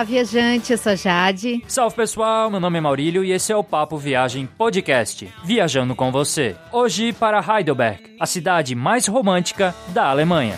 Olá, viajante, eu sou Jade. Salve pessoal, meu nome é Maurílio e esse é o Papo Viagem Podcast, viajando com você. Hoje para Heidelberg, a cidade mais romântica da Alemanha.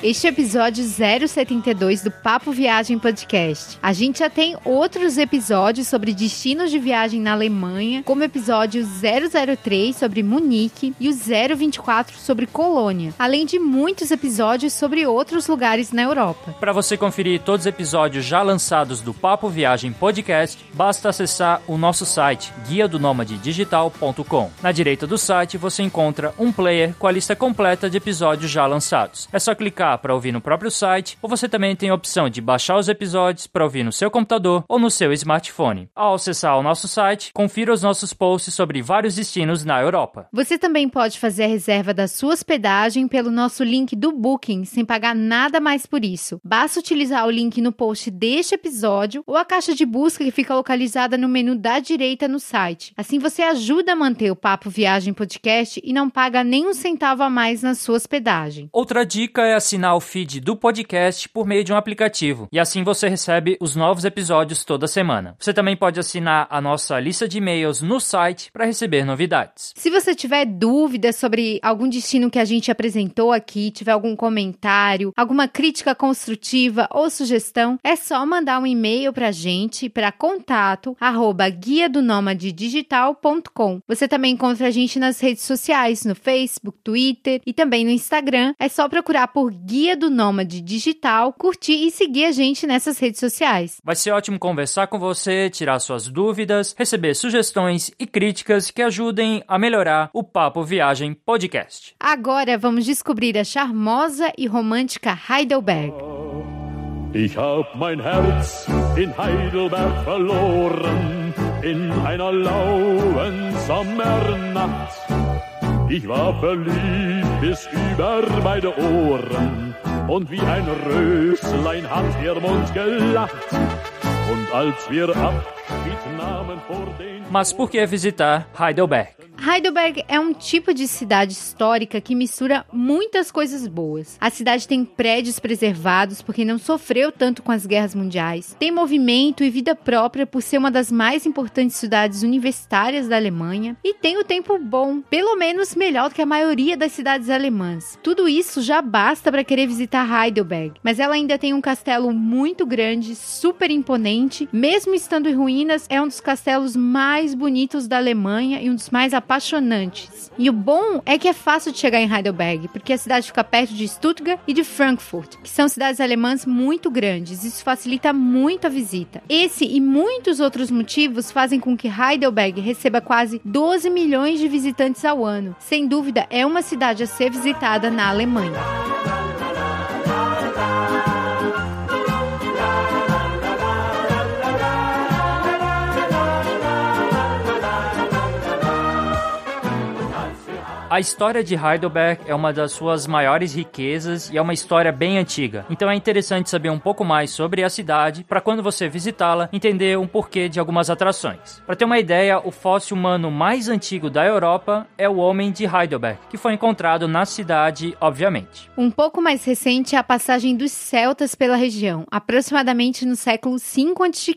Este é o episódio 072 do Papo Viagem Podcast. A gente já tem outros episódios sobre destinos de viagem na Alemanha, como o episódio 003 sobre Munique e o 024 sobre Colônia, além de muitos episódios sobre outros lugares na Europa. Para você conferir todos os episódios já lançados do Papo Viagem Podcast, basta acessar o nosso site guia do digital.com. Na direita do site você encontra um player com a lista completa de episódios já lançados. É só clicar para ouvir no próprio site, ou você também tem a opção de baixar os episódios para ouvir no seu computador ou no seu smartphone. Ao acessar o nosso site, confira os nossos posts sobre vários destinos na Europa. Você também pode fazer a reserva da sua hospedagem pelo nosso link do Booking, sem pagar nada mais por isso. Basta utilizar o link no post deste episódio ou a caixa de busca que fica localizada no menu da direita no site. Assim você ajuda a manter o Papo Viagem Podcast e não paga nem um centavo a mais na sua hospedagem. Outra dica é assinar assinar o feed do podcast por meio de um aplicativo, e assim você recebe os novos episódios toda semana. Você também pode assinar a nossa lista de e-mails no site para receber novidades. Se você tiver dúvidas sobre algum destino que a gente apresentou aqui, tiver algum comentário, alguma crítica construtiva ou sugestão, é só mandar um e-mail para a gente para contato arroba guia do digital.com. Você também encontra a gente nas redes sociais, no Facebook, Twitter e também no Instagram. É só procurar por Guia do Nômade Digital, curtir e seguir a gente nessas redes sociais. Vai ser ótimo conversar com você, tirar suas dúvidas, receber sugestões e críticas que ajudem a melhorar o Papo Viagem Podcast. Agora vamos descobrir a charmosa e romântica Heidelberg. Ich hab mein Herz in Heidelberg verloren, in einer lauen Sommernacht. Ich war verliebt bis über beide Ohren und wie ein Röslein hat ihr Mund gelacht. Und als wir Abschied nahmen vor den... Mas por que visitar Heidelberg? Heidelberg é um tipo de cidade histórica que mistura muitas coisas boas. A cidade tem prédios preservados porque não sofreu tanto com as guerras mundiais, tem movimento e vida própria por ser uma das mais importantes cidades universitárias da Alemanha e tem o tempo bom, pelo menos melhor do que a maioria das cidades alemãs. Tudo isso já basta para querer visitar Heidelberg, mas ela ainda tem um castelo muito grande, super imponente, mesmo estando em ruínas, é um dos castelos mais bonitos da Alemanha e um dos mais apaixonantes. E o bom é que é fácil de chegar em Heidelberg, porque a cidade fica perto de Stuttgart e de Frankfurt, que são cidades alemãs muito grandes. Isso facilita muito a visita. Esse e muitos outros motivos fazem com que Heidelberg receba quase 12 milhões de visitantes ao ano. Sem dúvida, é uma cidade a ser visitada na Alemanha. A história de Heidelberg é uma das suas maiores riquezas e é uma história bem antiga. Então é interessante saber um pouco mais sobre a cidade para quando você visitá-la entender um porquê de algumas atrações. Para ter uma ideia, o fóssil humano mais antigo da Europa é o homem de Heidelberg, que foi encontrado na cidade, obviamente. Um pouco mais recente é a passagem dos celtas pela região, aproximadamente no século 5 a.C.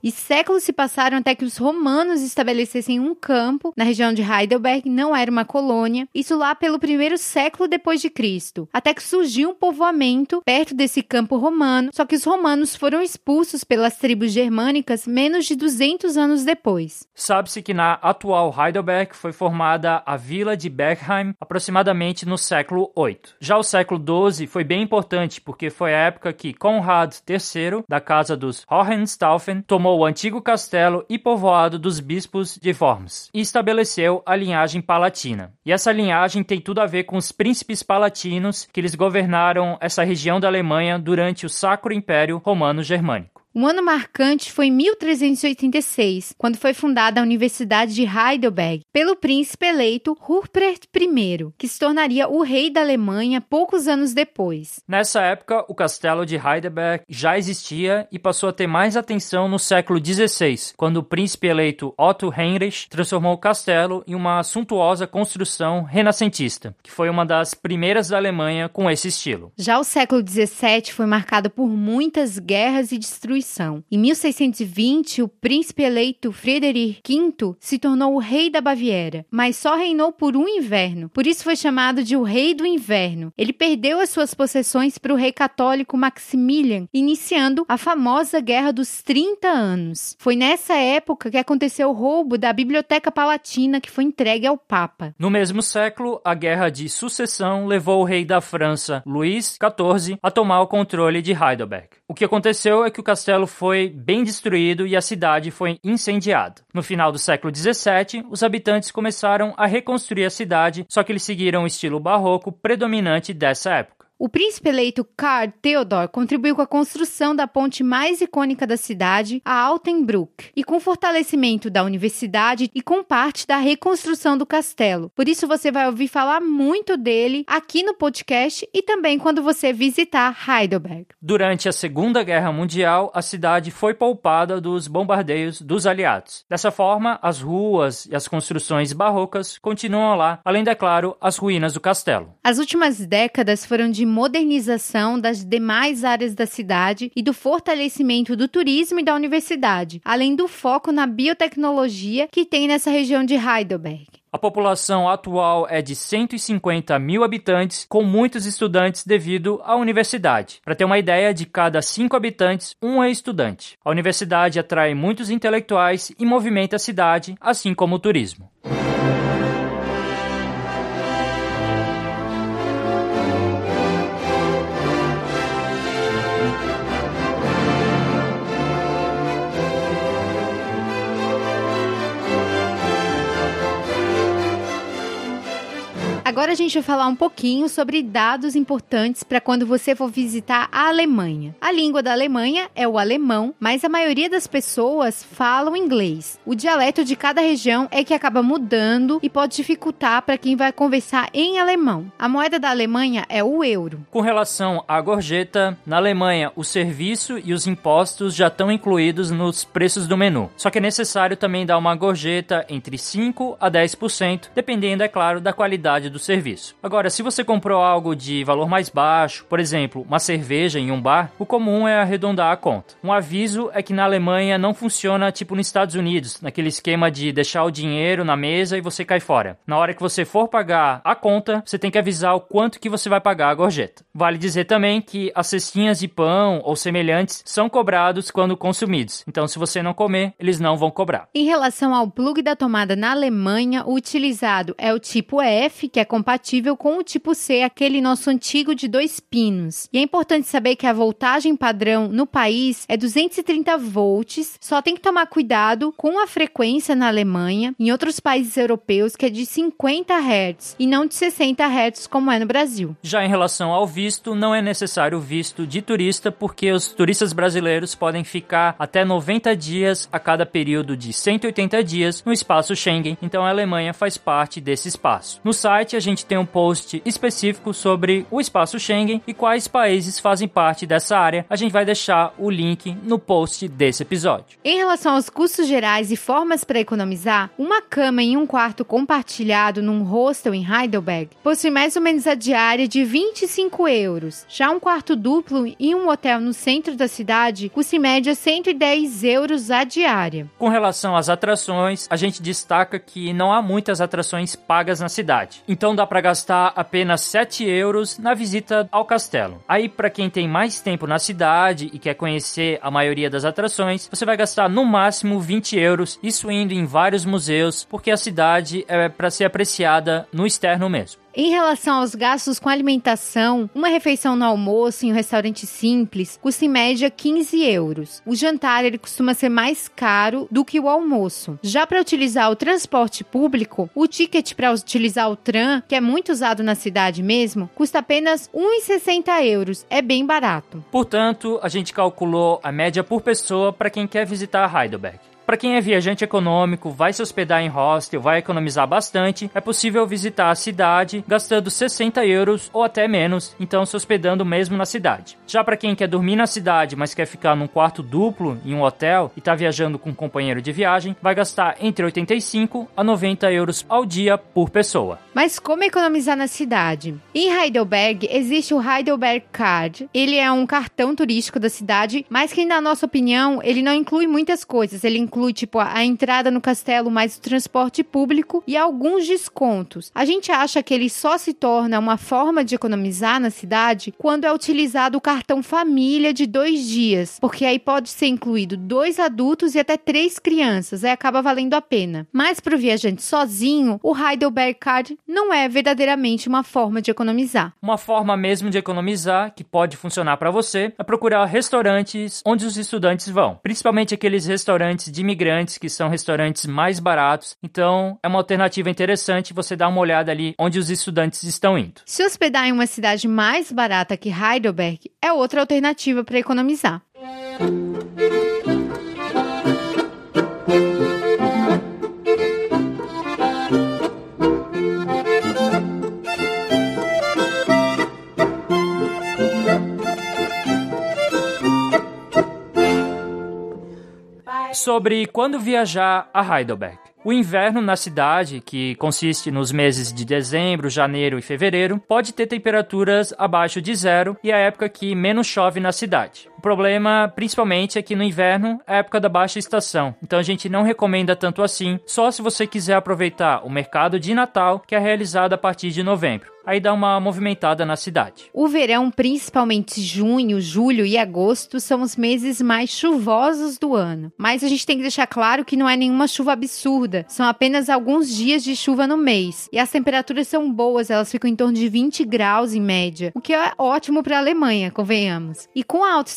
E séculos se passaram até que os romanos estabelecessem um campo na região de Heidelberg, não era uma colônia Babilônia, isso lá pelo primeiro século depois de Cristo, até que surgiu um povoamento perto desse campo romano, só que os romanos foram expulsos pelas tribos germânicas menos de 200 anos depois. Sabe-se que na atual Heidelberg foi formada a vila de Bergheim aproximadamente no século 8. Já o século 12 foi bem importante porque foi a época que Conrad III, da casa dos Hohenstaufen, tomou o antigo castelo e povoado dos bispos de Worms e estabeleceu a linhagem palatina. E essa linhagem tem tudo a ver com os príncipes palatinos que eles governaram essa região da Alemanha durante o Sacro Império Romano Germânico. Um ano marcante foi 1386, quando foi fundada a Universidade de Heidelberg pelo príncipe eleito Ruprecht I, que se tornaria o rei da Alemanha poucos anos depois. Nessa época, o castelo de Heidelberg já existia e passou a ter mais atenção no século XVI, quando o príncipe eleito Otto Heinrich transformou o castelo em uma suntuosa construção renascentista, que foi uma das primeiras da Alemanha com esse estilo. Já o século XVII foi marcado por muitas guerras e destruição. Em 1620, o príncipe eleito Friedrich V se tornou o rei da Baviera, mas só reinou por um inverno. Por isso foi chamado de o Rei do Inverno. Ele perdeu as suas possessões para o rei católico Maximilian, iniciando a famosa Guerra dos 30 Anos. Foi nessa época que aconteceu o roubo da Biblioteca Palatina que foi entregue ao Papa. No mesmo século, a Guerra de Sucessão levou o rei da França, Luís XIV, a tomar o controle de Heidelberg. O que aconteceu é que o castelo foi bem destruído e a cidade foi incendiada. No final do século XVII, os habitantes começaram a reconstruir a cidade, só que eles seguiram o estilo barroco predominante dessa época. O príncipe eleito Karl Theodor contribuiu com a construção da ponte mais icônica da cidade, a Altenbruck, e com o fortalecimento da universidade e com parte da reconstrução do castelo. Por isso você vai ouvir falar muito dele aqui no podcast e também quando você visitar Heidelberg. Durante a Segunda Guerra Mundial, a cidade foi poupada dos bombardeios dos aliados. Dessa forma, as ruas e as construções barrocas continuam lá, além, é claro, as ruínas do castelo. As últimas décadas foram de modernização das demais áreas da cidade e do fortalecimento do turismo e da universidade, além do foco na biotecnologia que tem nessa região de Heidelberg. A população atual é de 150 mil habitantes, com muitos estudantes devido à universidade. Para ter uma ideia, de cada cinco habitantes, um é estudante. A universidade atrai muitos intelectuais e movimenta a cidade, assim como o turismo. Agora a gente vai falar um pouquinho sobre dados importantes para quando você for visitar a Alemanha. A língua da Alemanha é o alemão, mas a maioria das pessoas falam inglês. O dialeto de cada região é que acaba mudando e pode dificultar para quem vai conversar em alemão. A moeda da Alemanha é o euro. Com relação à gorjeta, na Alemanha o serviço e os impostos já estão incluídos nos preços do menu. Só que é necessário também dar uma gorjeta entre 5 a 10%, dependendo, é claro, da qualidade do serviço. Agora, se você comprou algo de valor mais baixo, por exemplo, uma cerveja em um bar, o comum é arredondar a conta. Um aviso é que na Alemanha não funciona tipo nos Estados Unidos, naquele esquema de deixar o dinheiro na mesa e você cai fora. Na hora que você for pagar a conta, você tem que avisar o quanto que você vai pagar a gorjeta. Vale dizer também que as cestinhas de pão ou semelhantes são cobrados quando consumidos. Então, se você não comer, eles não vão cobrar. Em relação ao plug da tomada na Alemanha, o utilizado é o tipo F, que é compatível com o tipo C, aquele nosso antigo de dois pinos. E é importante saber que a voltagem padrão no país é 230 volts, só tem que tomar cuidado com a frequência na Alemanha, em outros países europeus, que é de 50 Hz e não de 60 Hz como é no Brasil. Já em relação ao visto, não é necessário visto de turista, porque os turistas brasileiros podem ficar até 90 dias a cada período de 180 dias no espaço Schengen, então a Alemanha faz parte desse espaço. No site, a gente tem um post específico sobre o espaço Schengen e quais países fazem parte dessa área. A gente vai deixar o link no post desse episódio. Em relação aos custos gerais e formas para economizar, uma cama em um quarto compartilhado num hostel em Heidelberg possui mais ou menos a diária de 25 euros. Já um quarto duplo em um hotel no centro da cidade custa em média 110 euros a diária. Com relação às atrações, a gente destaca que não há muitas atrações pagas na cidade. Então dá para gastar apenas 7 euros na visita ao castelo. Aí, para quem tem mais tempo na cidade e quer conhecer a maioria das atrações, você vai gastar no máximo 20 euros, isso indo em vários museus, porque a cidade é para ser apreciada no externo mesmo. Em relação aos gastos com alimentação, uma refeição no almoço em um restaurante simples custa em média 15 euros. O jantar ele costuma ser mais caro do que o almoço. Já para utilizar o transporte público, o ticket para utilizar o tram, que é muito usado na cidade mesmo, custa apenas 1,60 euros. É bem barato. Portanto, a gente calculou a média por pessoa para quem quer visitar Heidelberg. Para quem é viajante econômico, vai se hospedar em hostel, vai economizar bastante, é possível visitar a cidade gastando 60 euros ou até menos, então se hospedando mesmo na cidade. Já para quem quer dormir na cidade, mas quer ficar num quarto duplo em um hotel e está viajando com um companheiro de viagem, vai gastar entre 85 a 90 euros ao dia por pessoa. Mas como economizar na cidade? Em Heidelberg existe o Heidelberg Card. Ele é um cartão turístico da cidade, mas que na nossa opinião ele não inclui muitas coisas. Ele inclui inclui tipo a entrada no castelo, mais o transporte público e alguns descontos. A gente acha que ele só se torna uma forma de economizar na cidade quando é utilizado o cartão família de dois dias, porque aí pode ser incluído dois adultos e até três crianças, aí acaba valendo a pena. Mas para o viajante sozinho, o Heidelberg Card não é verdadeiramente uma forma de economizar. Uma forma mesmo de economizar que pode funcionar para você é procurar restaurantes onde os estudantes vão, principalmente aqueles restaurantes de imigrantes, que são restaurantes mais baratos. Então, é uma alternativa interessante você dar uma olhada ali onde os estudantes estão indo. Se hospedar em uma cidade mais barata que Heidelberg é outra alternativa para economizar. Sobre quando viajar a Heidelberg. O inverno na cidade, que consiste nos meses de dezembro, janeiro e fevereiro, pode ter temperaturas abaixo de zero e é a época que menos chove na cidade. O problema, principalmente, é que no inverno é a época da baixa estação, então a gente não recomenda tanto assim, só se você quiser aproveitar o mercado de Natal, que é realizado a partir de novembro aí dá uma movimentada na cidade. O verão, principalmente junho, julho e agosto, são os meses mais chuvosos do ano. Mas a gente tem que deixar claro que não é nenhuma chuva absurda, são apenas alguns dias de chuva no mês. E as temperaturas são boas, elas ficam em torno de 20 graus em média, o que é ótimo para a Alemanha, convenhamos. E com a alta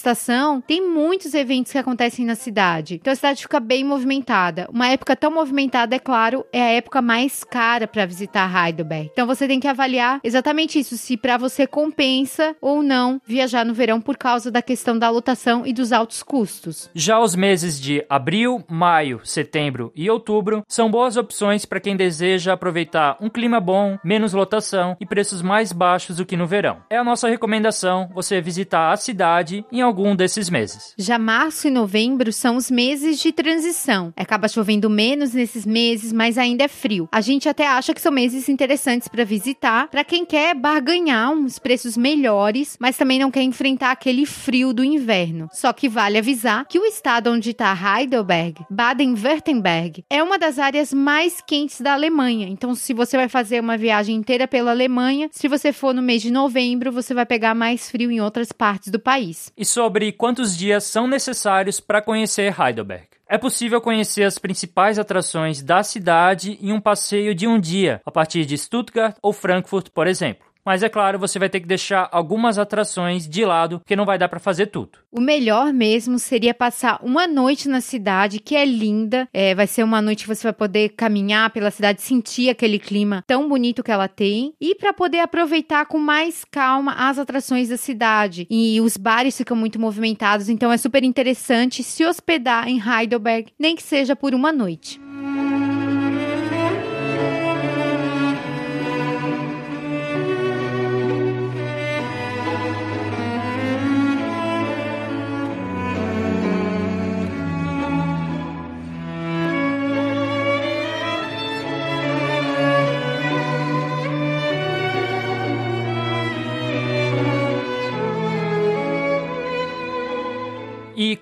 tem muitos eventos que acontecem na cidade. Então a cidade fica bem movimentada. Uma época tão movimentada, é claro, é a época mais cara para visitar Heidelberg. Então você tem que avaliar exatamente isso, se para você compensa ou não viajar no verão por causa da questão da lotação e dos altos custos. Já os meses de abril, maio, setembro e outubro são boas opções para quem deseja aproveitar um clima bom, menos lotação e preços mais baixos do que no verão. É a nossa recomendação você visitar a cidade em algum desses meses. Já março e novembro são os meses de transição. Acaba chovendo menos nesses meses, mas ainda é frio. A gente até acha que são meses interessantes para visitar para quem quer barganhar uns preços melhores, mas também não quer enfrentar aquele frio do inverno. Só que vale avisar que o estado onde está Heidelberg, Baden-Württemberg, é uma das áreas mais quentes da Alemanha. Então, se você vai fazer uma viagem inteira pela Alemanha, se você for no mês de novembro, você vai pegar mais frio em outras partes do país. E sobre quantos dias são necessários para conhecer Heidelberg? É possível conhecer as principais atrações da cidade em um passeio de um dia, a partir de Stuttgart ou Frankfurt, por exemplo. Mas é claro, você vai ter que deixar algumas atrações de lado, porque não vai dar para fazer tudo. O melhor mesmo seria passar uma noite na cidade, que é linda. É, vai ser uma noite que você vai poder caminhar pela cidade, sentir aquele clima tão bonito que ela tem. E para poder aproveitar com mais calma as atrações da cidade. E os bares ficam muito movimentados, então é super interessante se hospedar em Heidelberg, nem que seja por uma noite.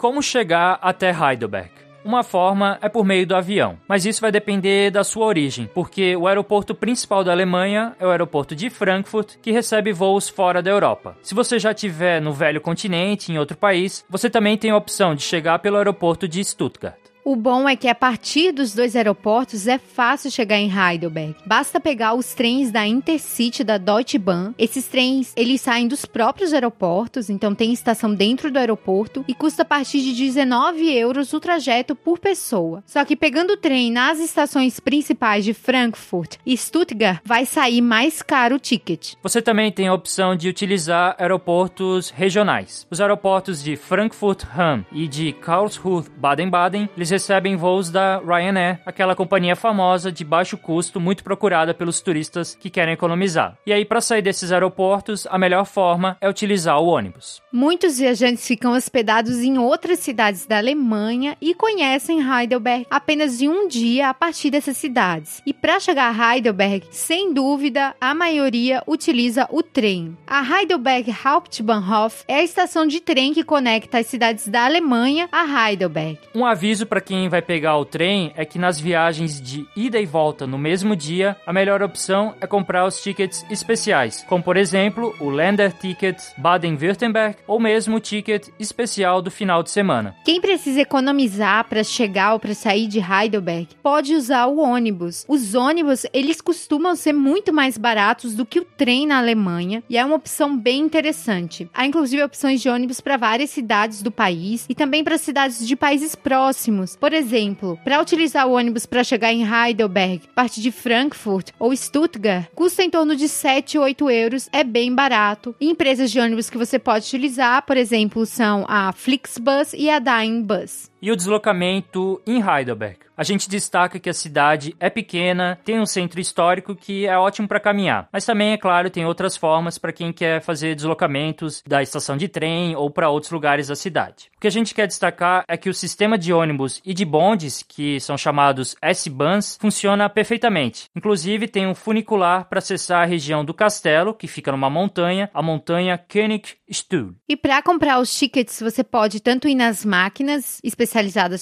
Como chegar até Heidelberg? Uma forma é por meio do avião, mas isso vai depender da sua origem, porque o aeroporto principal da Alemanha é o aeroporto de Frankfurt, que recebe voos fora da Europa. Se você já estiver no velho continente, em outro país, você também tem a opção de chegar pelo aeroporto de Stuttgart. O bom é que a partir dos dois aeroportos é fácil chegar em Heidelberg. Basta pegar os trens da Intercity da Deutsche Bahn. Esses trens, eles saem dos próprios aeroportos, então tem estação dentro do aeroporto e custa a partir de 19 euros o trajeto por pessoa. Só que pegando o trem nas estações principais de Frankfurt e Stuttgart, vai sair mais caro o ticket. Você também tem a opção de utilizar aeroportos regionais. Os aeroportos de Frankfurt Hahn e de Karlsruhe Baden-Baden, eles recebem voos da Ryanair, aquela companhia famosa de baixo custo, muito procurada pelos turistas que querem economizar. E aí, para sair desses aeroportos, a melhor forma é utilizar o ônibus. Muitos viajantes ficam hospedados em outras cidades da Alemanha e conhecem Heidelberg apenas em um dia a partir dessas cidades. E para chegar a Heidelberg, sem dúvida, a maioria utiliza o trem. A Heidelberg Hauptbahnhof é a estação de trem que conecta as cidades da Alemanha a Heidelberg. Um aviso para quem vai pegar o trem é que nas viagens de ida e volta no mesmo dia, a melhor opção é comprar os tickets especiais, como por exemplo o Länder Ticket Baden-Württemberg ou mesmo o ticket especial do final de semana. Quem precisa economizar para chegar ou para sair de Heidelberg pode usar o ônibus. Os ônibus, eles costumam ser muito mais baratos do que o trem na Alemanha e é uma opção bem interessante. Há inclusive opções de ônibus para várias cidades do país e também para cidades de países próximos. Por exemplo, para utilizar o ônibus para chegar em Heidelberg, parte de Frankfurt ou Stuttgart, custa em torno de 7 ou 8 euros, é bem barato. E empresas de ônibus que você pode utilizar, por exemplo, são a Flixbus e a Dime Bus. E o deslocamento em Heidelberg. A gente destaca que a cidade é pequena, tem um centro histórico que é ótimo para caminhar, mas também, é claro, tem outras formas para quem quer fazer deslocamentos da estação de trem ou para outros lugares da cidade. O que a gente quer destacar é que o sistema de ônibus e de bondes, que são chamados S-Bahns, funciona perfeitamente. Inclusive, tem um funicular para acessar a região do castelo, que fica numa montanha, a montanha Königstuhl. E para comprar os tickets, você pode tanto ir nas máquinas especializadas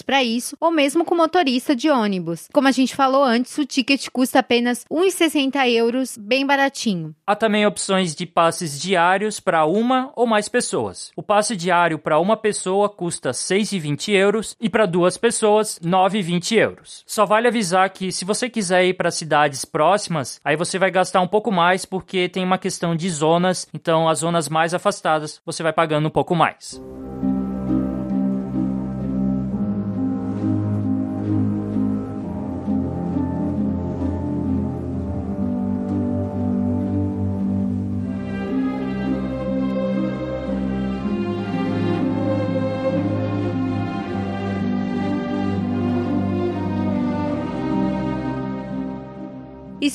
para isso, ou mesmo com motorista de ônibus. Como a gente falou antes, o ticket custa apenas 1,60 euros, bem baratinho. Há também opções de passes diários para uma ou mais pessoas. O passe diário para uma pessoa custa 6,20 euros e para duas pessoas 9,20 euros. Só vale avisar que se você quiser ir para cidades próximas, aí você vai gastar um pouco mais porque tem uma questão de zonas, então as zonas mais afastadas você vai pagando um pouco mais.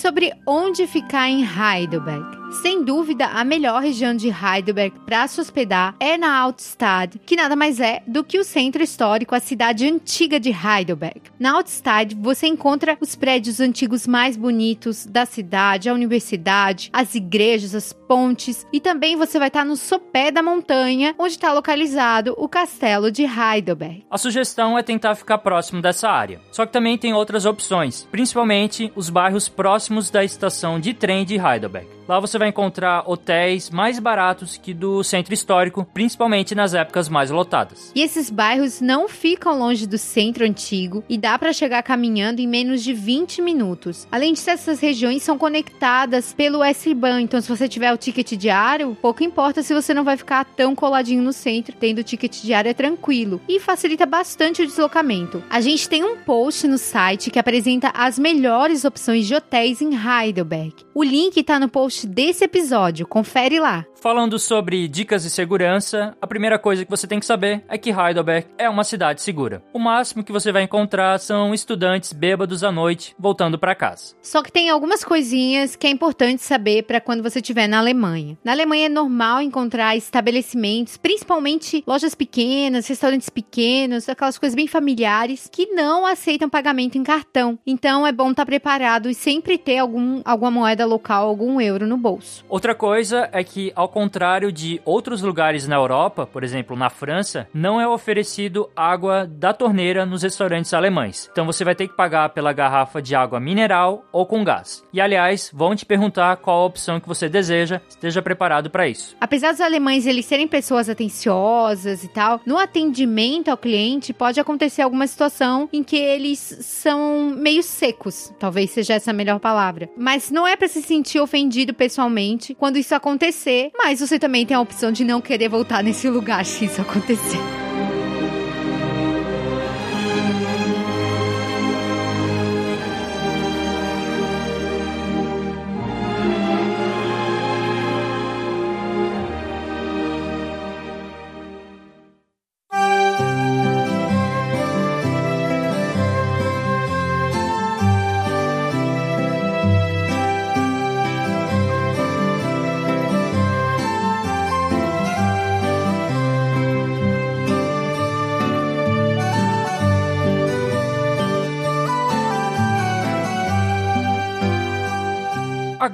Sobre onde ficar em Heidelberg? Sem dúvida, a melhor região de Heidelberg para se hospedar é na Altstadt, que nada mais é do que o centro histórico, a cidade antiga de Heidelberg. Na Altstadt, você encontra os prédios antigos mais bonitos da cidade, a universidade, as igrejas, as pontes e também você vai estar no sopé da montanha, onde está localizado o castelo de Heidelberg. A sugestão é tentar ficar próximo dessa área. Só que também tem outras opções, principalmente os bairros próximos da estação de trem de Heidelberg. Lá você vai encontrar hotéis mais baratos que do centro histórico, principalmente nas épocas mais lotadas. E esses bairros não ficam longe do centro antigo e dá para chegar caminhando em menos de 20 minutos. Além disso, essas regiões são conectadas pelo S-Bahn, então se você tiver o ticket diário, pouco importa se você não vai ficar tão coladinho no centro, tendo ticket diário é tranquilo e facilita bastante o deslocamento. A gente tem um post no site que apresenta as melhores opções de hotéis em Heidelberg. O link está no post desse episódio, confere lá. Falando sobre dicas de segurança, a primeira coisa que você tem que saber é que Heidelberg é uma cidade segura. O máximo que você vai encontrar são estudantes bêbados à noite voltando para casa. Só que tem algumas coisinhas que é importante saber para quando você estiver na Alemanha. Na Alemanha é normal encontrar estabelecimentos, principalmente lojas pequenas, restaurantes pequenos, aquelas coisas bem familiares que não aceitam pagamento em cartão. Então é bom estar preparado e sempre ter algum, alguma moeda local, algum euro no bolso. Outra coisa é que ao contrário de outros lugares na Europa, por exemplo, na França, não é oferecido água da torneira nos restaurantes alemães. Então você vai ter que pagar pela garrafa de água mineral ou com gás. E aliás, vão te perguntar qual a opção que você deseja, esteja preparado para isso. Apesar dos alemães eles serem pessoas atenciosas e tal, no atendimento ao cliente pode acontecer alguma situação em que eles são meio secos, talvez seja essa a melhor palavra. Mas não é para se sentir ofendido pessoalmente quando isso acontecer, mas você também tem a opção de não querer voltar nesse lugar se isso acontecer.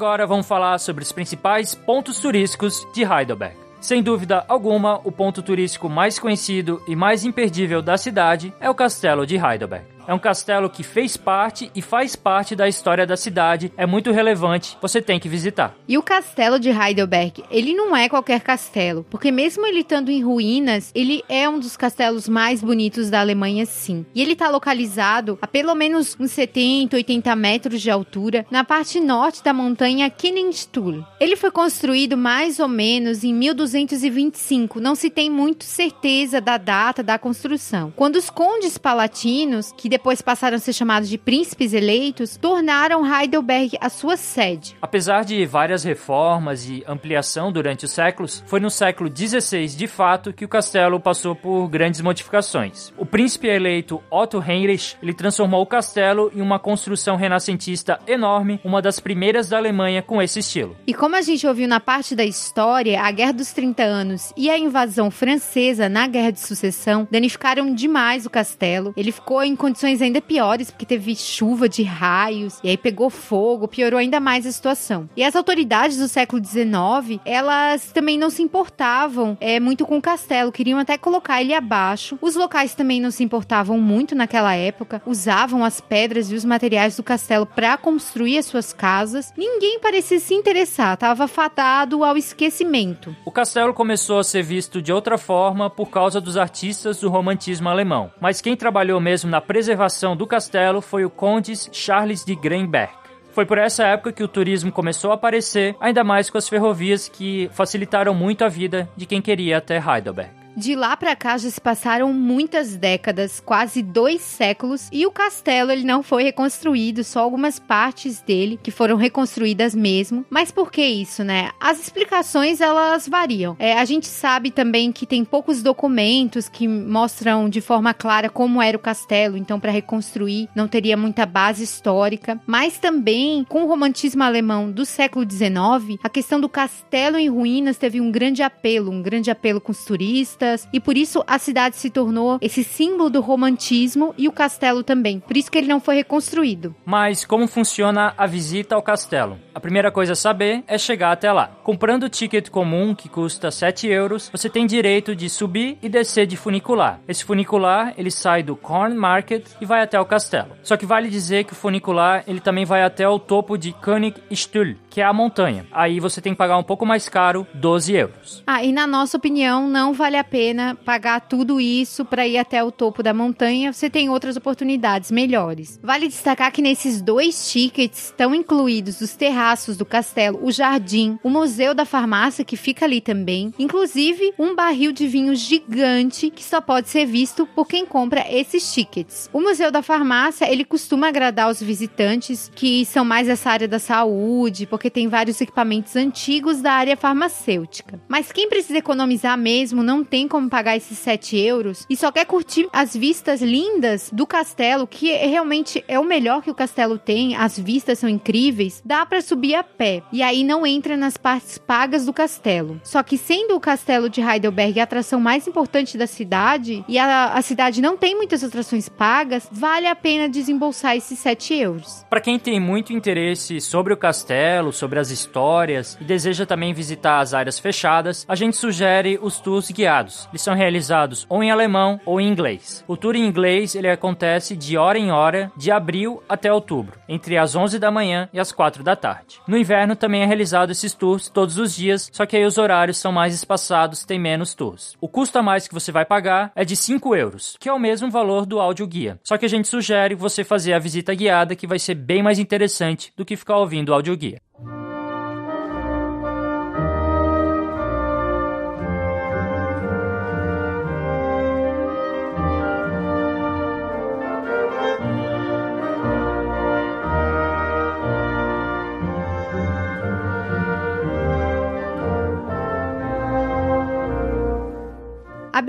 Agora vamos falar sobre os principais pontos turísticos de Heidelberg. Sem dúvida alguma, o ponto turístico mais conhecido e mais imperdível da cidade é o Castelo de Heidelberg. É um castelo que fez parte e faz parte da história da cidade, é muito relevante, você tem que visitar. E o castelo de Heidelberg, ele não é qualquer castelo, porque mesmo ele estando em ruínas, ele é um dos castelos mais bonitos da Alemanha, sim. E ele está localizado a pelo menos uns 70, 80 metros de altura, na parte norte da montanha Kinnenstuhl. Ele foi construído mais ou menos em 1225, não se tem muito certeza da data da construção. Quando os condes palatinos, que depois passaram a ser chamados de príncipes eleitos, tornaram Heidelberg a sua sede. Apesar de várias reformas e ampliação durante os séculos, foi no século XVI, de fato, que o castelo passou por grandes modificações. O príncipe eleito Otto Heinrich, ele transformou o castelo em uma construção renascentista enorme, uma das primeiras da Alemanha com esse estilo. E como a gente ouviu na parte da história, a Guerra dos 30 Anos e a invasão francesa na Guerra de Sucessão danificaram demais o castelo. Ele ficou em condições condições ainda piores, porque teve chuva de raios, e aí pegou fogo, piorou ainda mais a situação. E as autoridades do século XIX, elas também não se importavam é, muito com o castelo, queriam até colocar ele abaixo. Os locais também não se importavam muito naquela época, usavam as pedras e os materiais do castelo para construir as suas casas. Ninguém parecia se interessar, estava fatado ao esquecimento. O castelo começou a ser visto de outra forma por causa dos artistas do romantismo alemão, mas quem trabalhou mesmo na preservação preservação do castelo foi o Conde Charles de Greenberg. Foi por essa época que o turismo começou a aparecer, ainda mais com as ferrovias que facilitaram muito a vida de quem queria até Heidelberg. De lá para cá já se passaram muitas décadas, quase dois séculos, e o castelo ele não foi reconstruído, só algumas partes dele que foram reconstruídas mesmo. Mas por que isso, né? As explicações elas variam. É, a gente sabe também que tem poucos documentos que mostram de forma clara como era o castelo, então para reconstruir não teria muita base histórica. Mas também com o romantismo alemão do século XIX, a questão do castelo em ruínas teve um grande apelo, um grande apelo com os turistas e por isso a cidade se tornou esse símbolo do romantismo e o castelo também. Por isso que ele não foi reconstruído. Mas como funciona a visita ao castelo? A primeira coisa a saber é chegar até lá. Comprando o ticket comum, que custa 7 euros, você tem direito de subir e descer de funicular. Esse funicular, ele sai do Corn Market e vai até o castelo. Só que vale dizer que o funicular, ele também vai até o topo de Königstuhl, que é a montanha. Aí você tem que pagar um pouco mais caro, 12 euros. Ah, e na nossa opinião, não vale a pena pagar tudo isso para ir até o topo da montanha, você tem outras oportunidades melhores. Vale destacar que nesses dois tickets estão incluídos os terraços do castelo, o jardim, o museu da farmácia que fica ali também, inclusive um barril de vinho gigante que só pode ser visto por quem compra esses tickets. O museu da farmácia, ele costuma agradar os visitantes que são mais essa área da saúde, porque tem vários equipamentos antigos da área farmacêutica. Mas quem precisa economizar mesmo não tem tem como pagar esses 7 euros e só quer curtir as vistas lindas do castelo, que realmente é o melhor que o castelo tem, as vistas são incríveis, dá para subir a pé. E aí não entra nas partes pagas do castelo. Só que sendo o castelo de Heidelberg a atração mais importante da cidade, e a, a cidade não tem muitas atrações pagas, vale a pena desembolsar esses 7 euros. Para quem tem muito interesse sobre o castelo castelo, sobre as histórias e deseja também visitar as áreas fechadas, a gente sugere os tours guiados. Eles são realizados ou em alemão ou em inglês. O tour em inglês ele acontece de hora em hora, de abril até outubro, entre as 11 da manhã e as 4 da tarde. No inverno também é realizado esses tours todos os dias, só que aí os horários são mais espaçados, tem menos tours. O custo a mais que você vai pagar é de 5 euros, que é o mesmo valor do áudio guia. Só que a gente sugere você fazer a visita guiada, que vai ser bem mais interessante do que ficar ouvindo o áudio guia.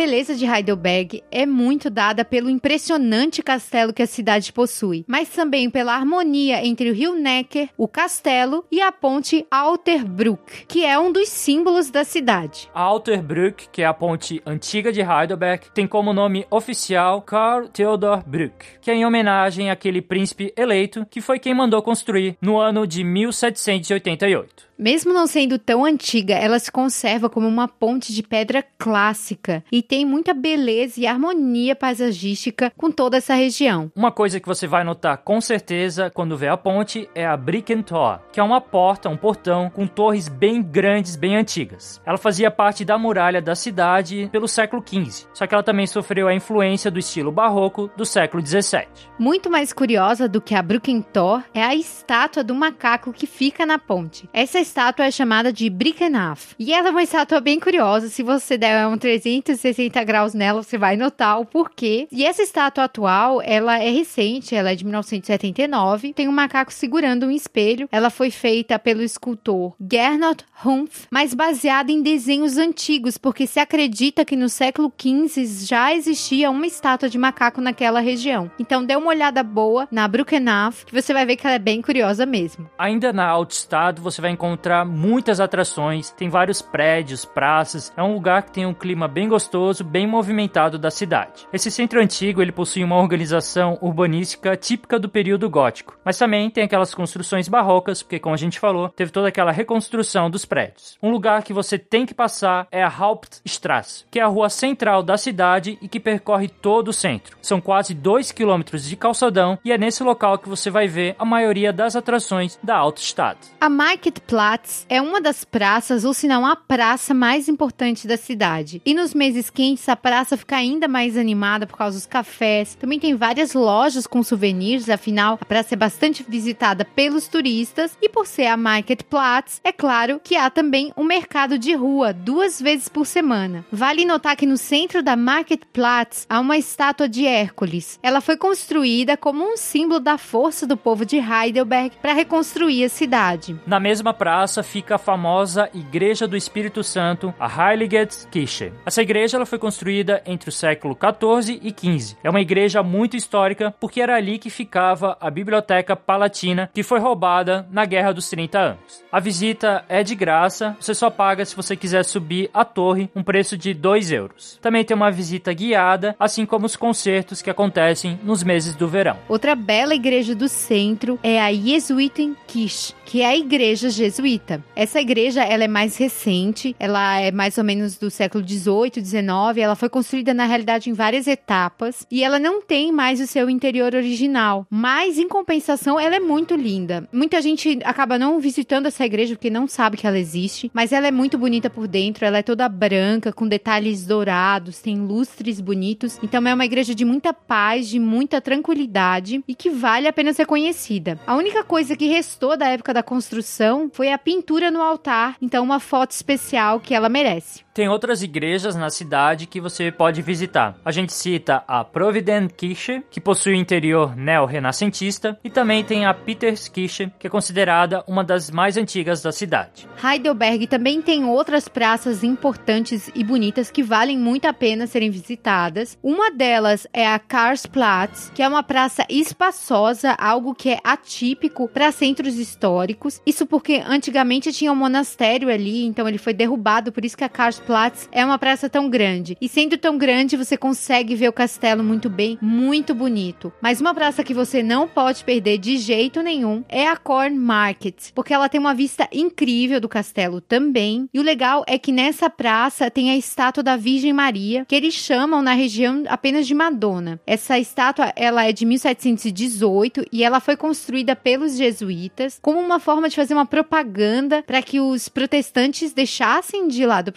Beleza de Heidelberg é muito dada pelo impressionante castelo que a cidade possui, mas também pela harmonia entre o rio Neckar, o castelo e a ponte Alterbrück, que é um dos símbolos da cidade. A Alterbrück, que é a ponte antiga de Heidelberg, tem como nome oficial Karl Theodor Brück, que é em homenagem àquele príncipe eleito que foi quem mandou construir no ano de 1788. Mesmo não sendo tão antiga, ela se conserva como uma ponte de pedra clássica e tem muita beleza e harmonia paisagística com toda essa região. Uma coisa que você vai notar com certeza quando vê a ponte é a Brickentor, que é uma porta, um portão com torres bem grandes, bem antigas. Ela fazia parte da muralha da cidade pelo século XV, só que ela também sofreu a influência do estilo barroco do século XVII. Muito mais curiosa do que a Brickentor é a estátua do macaco que fica na ponte. Essa estátua é chamada de Brickenaf. E ela é uma estátua bem curiosa. Se você der um 360 graus nela, você vai notar o porquê. E essa estátua atual, ela é recente, ela é de 1979. Tem um macaco segurando um espelho. Ela foi feita pelo escultor Gernot Humpf, mas baseada em desenhos antigos, porque se acredita que no século XV já existia uma estátua de macaco naquela região. Então dê uma olhada boa na Brückenaf, que você vai ver que ela é bem curiosa mesmo. Ainda na Altstadt, você vai encontrar encontrar muitas atrações, tem vários prédios, praças, é um lugar que tem um clima bem gostoso, bem movimentado da cidade. Esse centro antigo, ele possui uma organização urbanística típica do período gótico, mas também tem aquelas construções barrocas, porque como a gente falou, teve toda aquela reconstrução dos prédios. Um lugar que você tem que passar é a Hauptstrasse, que é a rua central da cidade e que percorre todo o centro. São quase 2 quilômetros de calçadão e é nesse local que você vai ver a maioria das atrações da Altstadt. A Marketplatz Platz é uma das praças, ou se não a praça mais importante da cidade. E nos meses quentes, a praça fica ainda mais animada por causa dos cafés. Também tem várias lojas com souvenirs, afinal, a praça é bastante visitada pelos turistas. E por ser a Marketplatz, é claro que há também um mercado de rua, duas vezes por semana. Vale notar que no centro da Marketplatz há uma estátua de Hércules. Ela foi construída como um símbolo da força do povo de Heidelberg para reconstruir a cidade. Na mesma praça, praça fica a famosa Igreja do Espírito Santo, a Heiligetkirche. Essa igreja ela foi construída entre o século 14 e 15. É uma igreja muito histórica porque era ali que ficava a Biblioteca Palatina, que foi roubada na Guerra dos 30 Anos. A visita é de graça, você só paga se você quiser subir a torre, um preço de 2 euros. Também tem uma visita guiada, assim como os concertos que acontecem nos meses do verão. Outra bela igreja do centro é a Jesuitenkirche, que é a igreja jesuíta. Essa igreja ela é mais recente, ela é mais ou menos do século 18, 19. Ela foi construída na realidade em várias etapas e ela não tem mais o seu interior original. Mas em compensação, ela é muito linda. Muita gente acaba não visitando essa igreja porque não sabe que ela existe, mas ela é muito bonita por dentro. Ela é toda branca com detalhes dourados, tem lustres bonitos. Então é uma igreja de muita paz, de muita tranquilidade e que vale a pena ser conhecida. A única coisa que restou da época da construção foi a pintura no altar, então uma foto especial que ela merece. Tem outras igrejas na cidade que você pode visitar. A gente cita a Providentkirche, que possui interior neo-renascentista, e também tem a Peterskirche, que é considerada uma das mais antigas da cidade. Heidelberg também tem outras praças importantes e bonitas que valem muito a pena serem visitadas. Uma delas é a Karlsplatz, que é uma praça espaçosa, algo que é atípico para centros históricos. Isso porque antigamente tinha um monastério ali, então ele foi derrubado, por isso que a Karlsplatz Marktplatz é uma praça tão grande. E sendo tão grande, você consegue ver o castelo muito bem, muito bonito. Mas uma praça que você não pode perder de jeito nenhum é a Corn Market, porque ela tem uma vista incrível do castelo também. E o legal é que nessa praça tem a estátua da Virgem Maria, que eles chamam na região apenas de Madonna. Essa estátua, ela é de 1718 e ela foi construída pelos jesuítas como uma forma de fazer uma propaganda para que os protestantes deixassem de lado o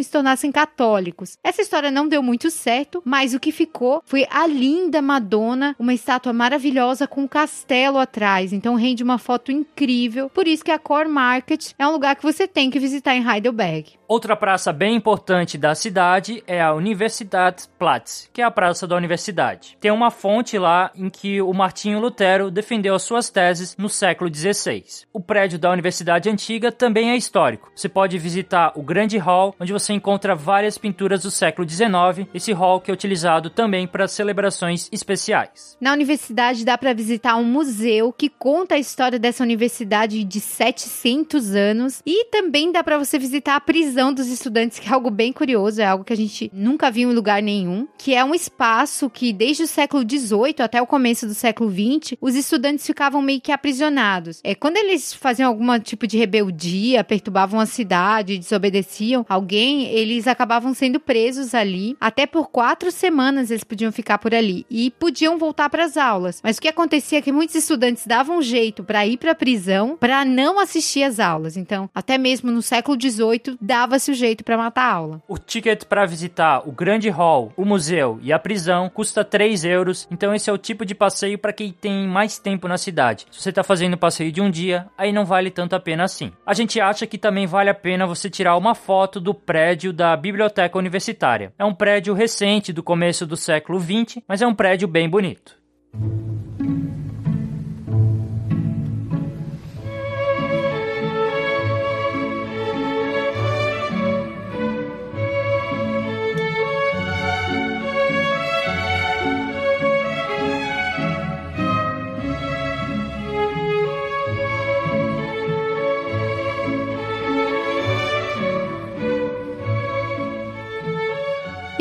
e se tornassem católicos. Essa história não deu muito certo, mas o que ficou foi a linda Madonna, uma estátua maravilhosa com um castelo atrás. Então rende uma foto incrível. Por isso que a Core Market é um lugar que você tem que visitar em Heidelberg. Outra praça bem importante da cidade é a Universitätsplatz, que é a praça da universidade. Tem uma fonte lá em que o Martinho Lutero defendeu as suas teses no século XVI. O prédio da universidade antiga também é histórico. Você pode visitar o grande hall, onde você encontra várias pinturas do século XIX, esse hall que é utilizado também para celebrações especiais. Na universidade dá para visitar um museu que conta a história dessa universidade de 700 anos e também dá para você visitar a prisão dos estudantes, que é algo bem curioso, é algo que a gente nunca viu em lugar nenhum, que é um espaço que desde o século XVIII até o começo do século XX, os estudantes ficavam meio que aprisionados. É, quando eles faziam algum tipo de rebeldia, perturbavam a cidade, desobedeciam alguém, eles acabavam sendo presos ali. Até por quatro semanas eles podiam ficar por ali e podiam voltar para as aulas. Mas o que acontecia é que muitos estudantes davam jeito para ir para a prisão para não assistir às aulas. Então, até mesmo no século XVIII, dava dava-se o jeito para matar a aula. O ticket para visitar o grande hall, o museu e a prisão custa 3 euros, então esse é o tipo de passeio para quem tem mais tempo na cidade. Se você está fazendo passeio de um dia, aí não vale tanto a pena assim. A gente acha que também vale a pena você tirar uma foto do prédio da biblioteca universitária. É um prédio recente do começo do século 20, mas é um prédio bem bonito.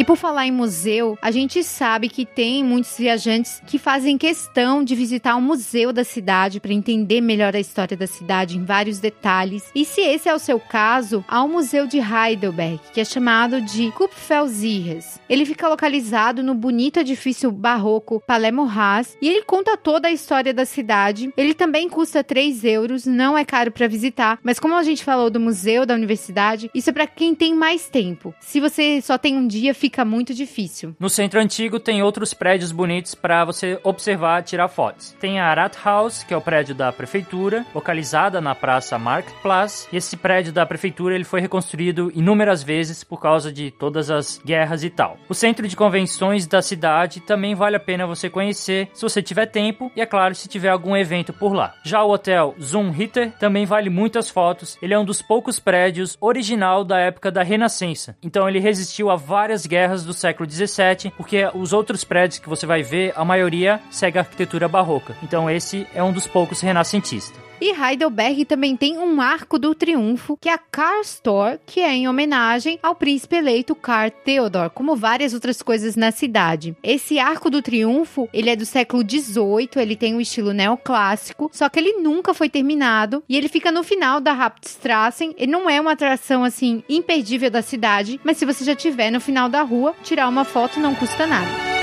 Por falar em museu, a gente sabe que tem muitos viajantes que fazem questão de visitar o um museu da cidade para entender melhor a história da cidade em vários detalhes. E se esse é o seu caso, há um museu de Heidelberg, que é chamado de Kupfersieres. Ele fica localizado no bonito edifício barroco Palermo Haas e ele conta toda a história da cidade. Ele também custa 3 euros, não é caro para visitar, mas como a gente falou do museu da universidade, isso é para quem tem mais tempo. Se você só tem um dia, fica muito difícil. No centro antigo tem outros prédios bonitos para você observar, tirar fotos. Tem a Rathaus, que é o prédio da prefeitura, localizada na Praça Marktplatz. E esse prédio da prefeitura ele foi reconstruído inúmeras vezes por causa de todas as guerras e tal. O centro de convenções da cidade também vale a pena você conhecer se você tiver tempo e é claro se tiver algum evento por lá. Já o hotel Zumhitter também vale muitas fotos. Ele é um dos poucos prédios original da época da Renascença. Então ele resistiu a várias guerras guerras do século 17, porque os outros prédios que você vai ver, a maioria segue a arquitetura barroca. Então esse é um dos poucos renascentistas. E Heidelberg também tem um arco do triunfo, que é a Car Store, que é em homenagem ao príncipe eleito Karl Theodor, como várias outras coisas na cidade. Esse arco do triunfo, ele é do século XVIII, ele tem um estilo neoclássico, só que ele nunca foi terminado e ele fica no final da Hauptstrasse. Ele não é uma atração assim imperdível da cidade, mas se você já tiver no final da rua, tirar uma foto não custa nada.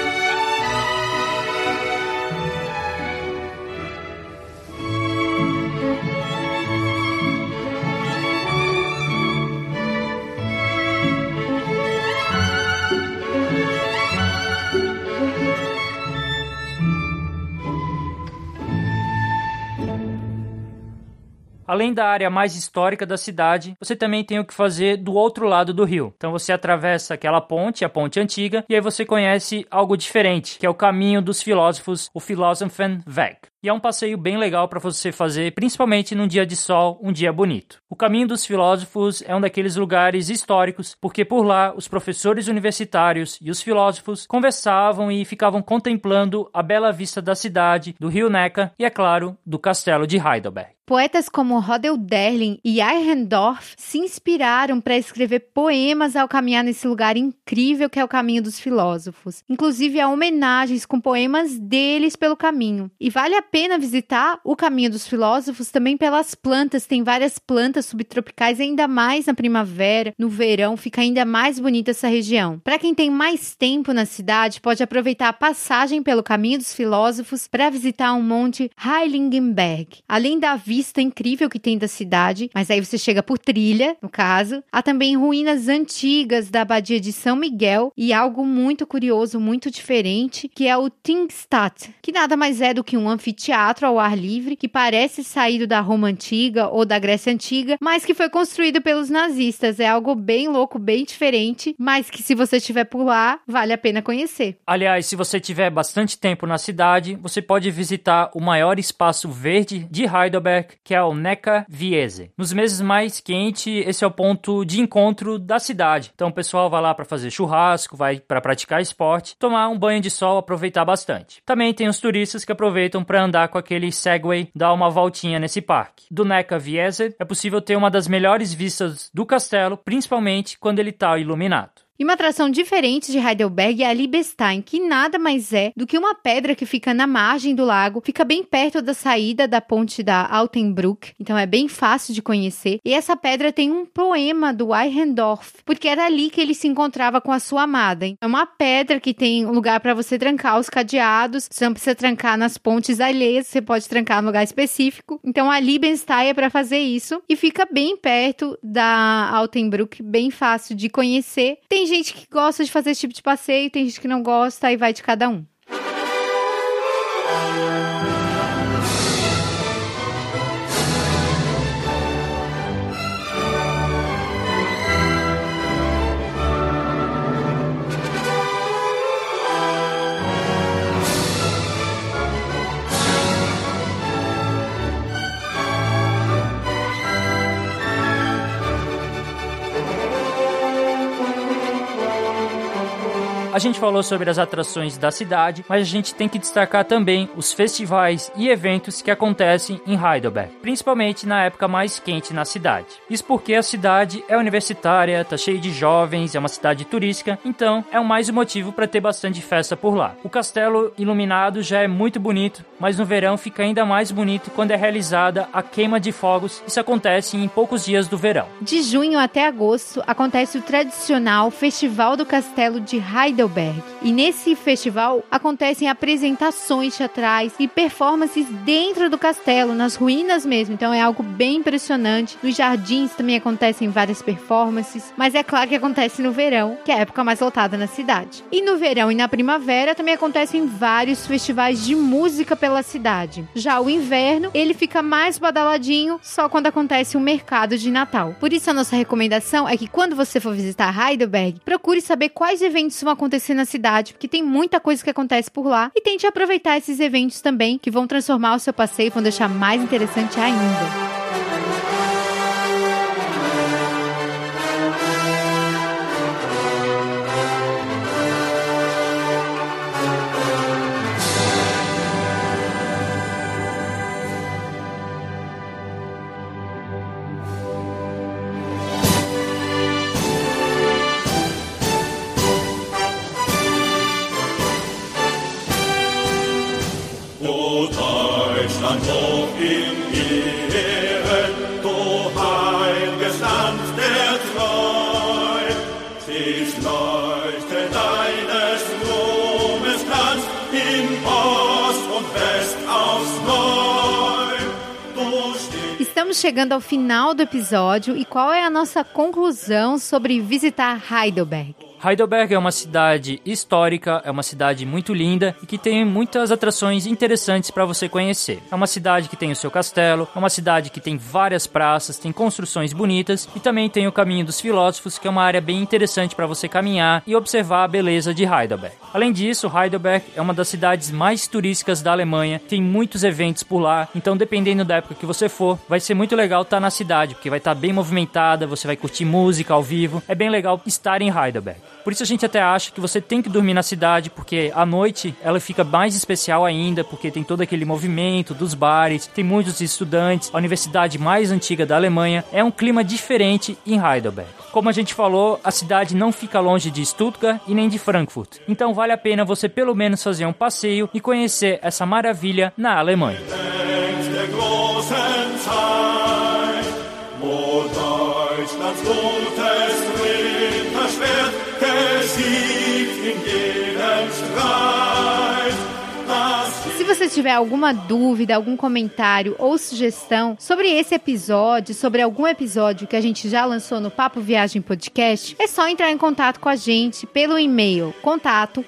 Além da área mais histórica da cidade, você também tem o que fazer do outro lado do rio. Então você atravessa aquela ponte, a ponte antiga, e aí você conhece algo diferente, que é o caminho dos filósofos, o Philosophenweg. E é um passeio bem legal para você fazer, principalmente num dia de sol, um dia bonito. O Caminho dos Filósofos é um daqueles lugares históricos, porque por lá os professores universitários e os filósofos conversavam e ficavam contemplando a bela vista da cidade, do rio Neckar e, é claro, do castelo de Heidelberg. Poetas como Rodel Derlin e Eichendorff se inspiraram para escrever poemas ao caminhar nesse lugar incrível que é o caminho dos filósofos. Inclusive há homenagens com poemas deles pelo caminho. E vale a pena visitar o caminho dos filósofos também pelas plantas. Tem várias plantas subtropicais, ainda mais na primavera, no verão, fica ainda mais bonita essa região. Para quem tem mais tempo na cidade, pode aproveitar a passagem pelo caminho dos filósofos para visitar o um monte Heiligenberg. Além da vista incrível que tem da cidade, mas aí você chega por trilha, no caso. Há também ruínas antigas da abadia de São Miguel e algo muito curioso, muito diferente, que é o Tingstadt, que nada mais é do que um anfiteatro ao ar livre que parece saído da Roma antiga ou da Grécia antiga, mas que foi construído pelos nazistas. É algo bem louco, bem diferente, mas que se você estiver por lá, vale a pena conhecer. Aliás, se você tiver bastante tempo na cidade, você pode visitar o maior espaço verde de Heidelberg que é o Neca Viese. Nos meses mais quentes, esse é o ponto de encontro da cidade. Então o pessoal vai lá para fazer churrasco, vai para praticar esporte, tomar um banho de sol, aproveitar bastante. Também tem os turistas que aproveitam para andar com aquele Segway, dar uma voltinha nesse parque. Do Neca Viese é possível ter uma das melhores vistas do castelo, principalmente quando ele está iluminado. E uma atração diferente de Heidelberg é a Liebestein, que nada mais é do que uma pedra que fica na margem do lago, fica bem perto da saída da ponte da Altenbruck, então é bem fácil de conhecer. E essa pedra tem um poema do Eichendorff, porque era ali que ele se encontrava com a sua amada. É uma pedra que tem lugar para você trancar os cadeados, você não precisa trancar nas pontes alheias, você pode trancar no lugar específico. Então a Liebenstein é para fazer isso e fica bem perto da Altenbruck, bem fácil de conhecer. Tem gente que gosta de fazer esse tipo de passeio, tem gente que não gosta, aí vai de cada um. A gente falou sobre as atrações da cidade, mas a gente tem que destacar também os festivais e eventos que acontecem em Heidelberg, principalmente na época mais quente na cidade. Isso porque a cidade é universitária, tá cheia de jovens, é uma cidade turística, então é mais um motivo para ter bastante festa por lá. O castelo iluminado já é muito bonito, mas no verão fica ainda mais bonito quando é realizada a queima de fogos. Isso acontece em poucos dias do verão. De junho até agosto acontece o tradicional Festival do Castelo de Heidelberg Heidelberg. E nesse festival acontecem apresentações teatrais e performances dentro do castelo, nas ruínas mesmo. Então é algo bem impressionante. Nos jardins também acontecem várias performances, mas é claro que acontece no verão, que é a época mais lotada na cidade. E no verão e na primavera também acontecem vários festivais de música pela cidade. Já o inverno, ele fica mais badaladinho só quando acontece o mercado de Natal. Por isso a nossa recomendação é que quando você for visitar Heidelberg, procure saber quais eventos vão acontecer acontecer na cidade, porque tem muita coisa que acontece por lá. E tente aproveitar esses eventos também, que vão transformar o seu passeio e vão deixar mais interessante ainda. Estamos chegando ao final do episódio e qual é a nossa conclusão sobre visitar Heidelberg? Heidelberg é uma cidade histórica, é uma cidade muito linda e que tem muitas atrações interessantes para você conhecer. É uma cidade que tem o seu castelo, é uma cidade que tem várias praças, tem construções bonitas e também tem o Caminho dos Filósofos, que é uma área bem interessante para você caminhar e observar a beleza de Heidelberg. Além disso, Heidelberg é uma das cidades mais turísticas da Alemanha, tem muitos eventos por lá, então dependendo da época que você for, vai ser muito legal estar tá na cidade, porque vai estar tá bem movimentada, você vai curtir música ao vivo, é bem legal estar em Heidelberg. Por isso a gente até acha que você tem que dormir na cidade, porque à noite ela fica mais especial ainda, porque tem todo aquele movimento dos bares, tem muitos estudantes, a universidade mais antiga da Alemanha, é um clima diferente em Heidelberg. Como a gente falou, a cidade não fica longe de Stuttgart e nem de Frankfurt. Então vale a pena você pelo menos fazer um passeio e conhecer essa maravilha na Alemanha. Deutschlands tiver alguma dúvida, algum comentário ou sugestão sobre esse episódio, sobre algum episódio que a gente já lançou no Papo Viagem Podcast, é só entrar em contato com a gente pelo e-mail contato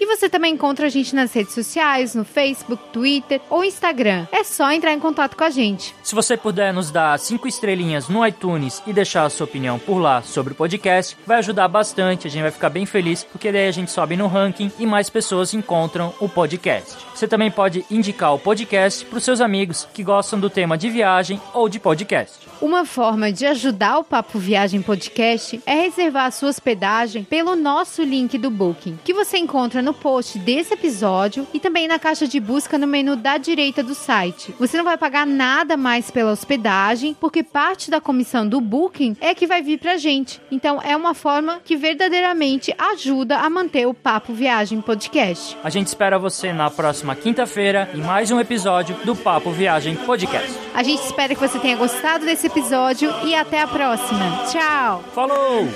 e você também encontra a gente nas redes sociais, no Facebook, Twitter ou Instagram. É só entrar em contato com a gente. Se você puder nos dar cinco estrelinhas no iTunes e deixar a sua opinião por lá sobre o podcast, vai ajudar bastante, a gente vai ficar bem feliz, porque daí a gente sobe no ranking e mais pessoas encontram o podcast. Você também pode indicar o podcast para os seus amigos que gostam do tema de viagem ou de podcast. Uma forma de ajudar o Papo Viagem Podcast é reservar a sua hospedagem pelo nosso link do Booking, que você encontra no post desse episódio e também na caixa de busca no menu da direita do site. Você não vai pagar nada mais pela hospedagem, porque parte da comissão do Booking é que vai vir pra gente. Então é uma forma que verdadeiramente ajuda a manter o Papo Viagem Podcast. A gente espera você na próxima quinta-feira em mais um episódio do Papo Viagem Podcast. A gente espera que você tenha gostado desse episódio e até a próxima. Tchau. Falou!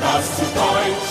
Das ist Deutsch.